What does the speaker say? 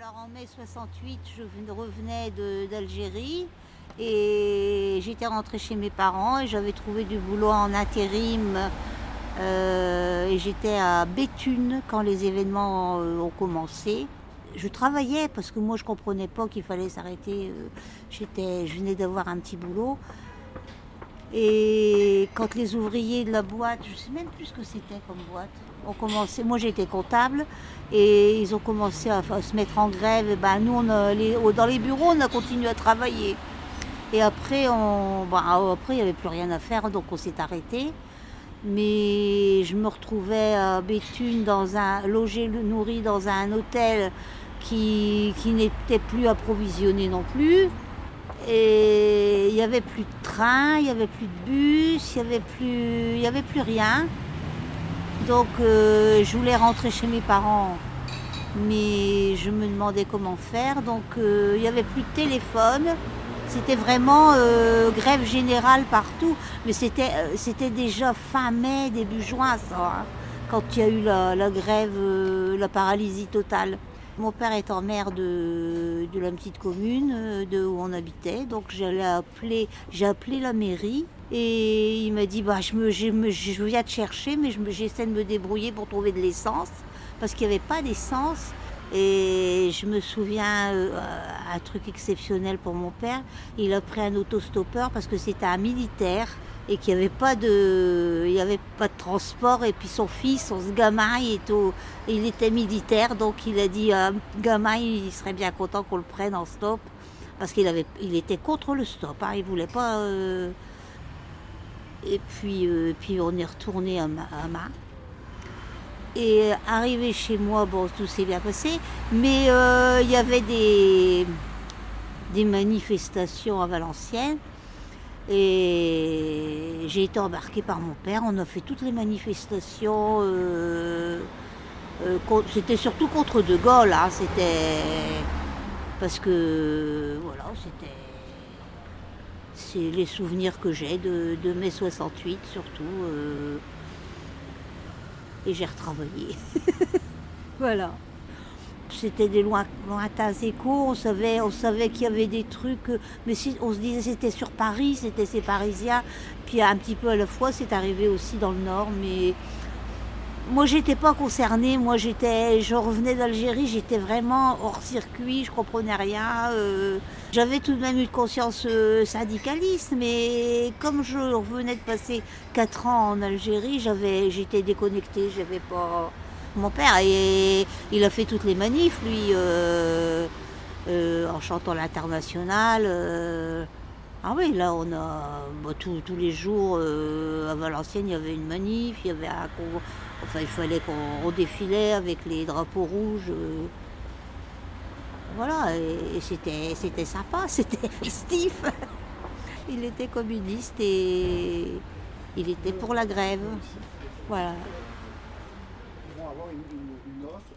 Alors en mai 68, je revenais d'Algérie et j'étais rentrée chez mes parents et j'avais trouvé du boulot en intérim. Euh, et j'étais à Béthune quand les événements euh, ont commencé. Je travaillais parce que moi je comprenais pas qu'il fallait s'arrêter. Euh, j'étais, je venais d'avoir un petit boulot. Et quand les ouvriers de la boîte, je sais même plus ce que c'était comme boîte, ont commencé, moi j'étais comptable, et ils ont commencé à, se mettre en grève, et ben nous on dans les bureaux on a continué à travailler. Et après, on, ben, après il n'y avait plus rien à faire, donc on s'est arrêté. Mais je me retrouvais à Béthune, dans un, logé, nourri dans un hôtel qui, qui n'était plus approvisionné non plus. Et il n'y avait plus de train, il n'y avait plus de bus, il n'y avait, plus, avait plus rien. Donc euh, je voulais rentrer chez mes parents, mais je me demandais comment faire. Donc euh, il n'y avait plus de téléphone. C'était vraiment euh, grève générale partout. Mais c'était, déjà fin mai, début juin, hein, quand il y a eu la grève, la paralysie totale. Mon père étant maire de, de la petite commune euh, de où on habitait, donc j'allais appeler, j'ai appelé la mairie et il m'a dit bah je, viens te chercher, mais j'essaie de me débrouiller pour trouver de l'essence parce qu'il n'y avait pas d'essence. Et je me souviens euh, un truc exceptionnel pour mon père. Il a pris un autostoppeur parce que c'était un militaire et qu'il n'y avait pas de, il avait pas de transport. Et puis son fils, son gamin, il, était il était militaire, donc il a dit, un gamin, il serait bien content qu'on le prenne en stop, parce qu'il il était contre le stop, hein, il voulait pas. Euh, et puis, euh, puis on est retourné à, main. Et arrivé chez moi, bon, tout s'est bien passé, mais euh, il y avait des, des manifestations à Valenciennes. Et j'ai été embarquée par mon père. On a fait toutes les manifestations. Euh, euh, c'était surtout contre De Gaulle. Hein. C'était parce que voilà, c'était c'est les souvenirs que j'ai de, mai 68 surtout. Euh, et j'ai retravaillé. voilà. C'était des lointains échos, on savait, on savait qu'il y avait des trucs, mais si, on se disait c'était sur Paris, c'était ces Parisiens, puis un petit peu à la fois c'est arrivé aussi dans le Nord, mais moi j'étais pas concernée, moi j'étais, je revenais d'Algérie, j'étais vraiment hors circuit, je comprenais rien. Euh, j'avais tout de même une conscience euh, syndicaliste, mais comme je revenais de passer quatre ans en Algérie, j'avais, j'étais déconnectée, j'avais pas mon père, et, il a fait toutes les manifs, lui, euh, en chantant l'international. Euh. Ah oui, là, on a bah, tous les jours à Valenciennes, il y avait une manif, il y avait un, enfin, il fallait qu'on défilait avec les drapeaux rouges. Voilà, et, c'était, sympa, c'était festif. Il était communiste et il était pour la grève. Voilà avoir une offre